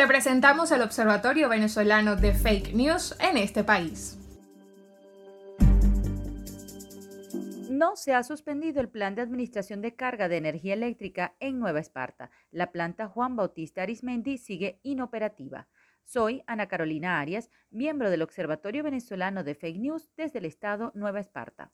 Te presentamos el Observatorio Venezolano de Fake News en este país. No se ha suspendido el plan de administración de carga de energía eléctrica en Nueva Esparta. La planta Juan Bautista Arismendi sigue inoperativa. Soy Ana Carolina Arias, miembro del Observatorio Venezolano de Fake News desde el estado Nueva Esparta.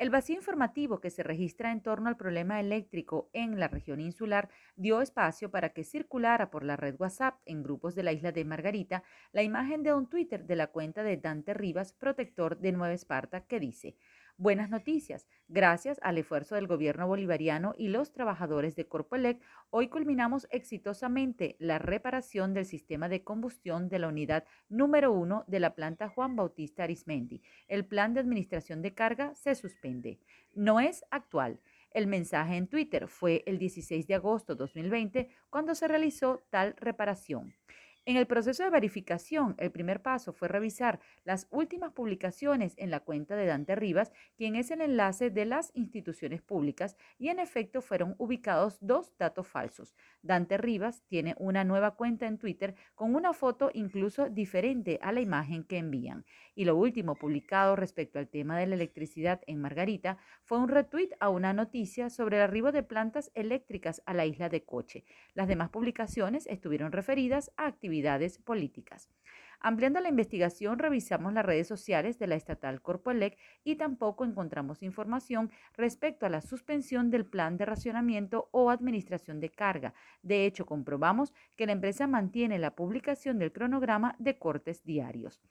El vacío informativo que se registra en torno al problema eléctrico en la región insular dio espacio para que circulara por la red WhatsApp en grupos de la isla de Margarita la imagen de un Twitter de la cuenta de Dante Rivas, protector de Nueva Esparta, que dice, Buenas noticias. Gracias al esfuerzo del gobierno bolivariano y los trabajadores de Corpoelec, hoy culminamos exitosamente la reparación del sistema de combustión de la unidad número uno de la planta Juan Bautista Arismendi. El plan de administración de carga se suspende. No es actual. El mensaje en Twitter fue el 16 de agosto de 2020 cuando se realizó tal reparación. En el proceso de verificación, el primer paso fue revisar las últimas publicaciones en la cuenta de Dante Rivas, quien es el enlace de las instituciones públicas, y en efecto fueron ubicados dos datos falsos. Dante Rivas tiene una nueva cuenta en Twitter con una foto incluso diferente a la imagen que envían. Y lo último publicado respecto al tema de la electricidad en Margarita fue un retweet a una noticia sobre el arribo de plantas eléctricas a la isla de Coche. Las demás publicaciones estuvieron referidas a actividades políticas. Ampliando la investigación, revisamos las redes sociales de la estatal Corpoelec y tampoco encontramos información respecto a la suspensión del plan de racionamiento o administración de carga. De hecho, comprobamos que la empresa mantiene la publicación del cronograma de cortes diarios.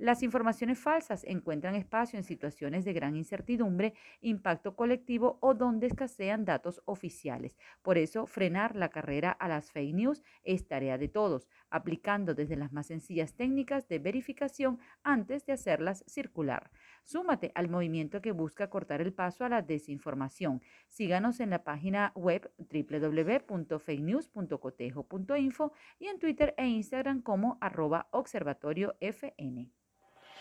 Las informaciones falsas encuentran espacio en situaciones de gran incertidumbre, impacto colectivo o donde escasean datos oficiales. Por eso, frenar la carrera a las fake news es tarea de todos, aplicando desde las más sencillas técnicas de verificación antes de hacerlas circular. Súmate al movimiento que busca cortar el paso a la desinformación. Síganos en la página web www.fakenews.cotejo.info y en Twitter e Instagram como arroba observatoriofn.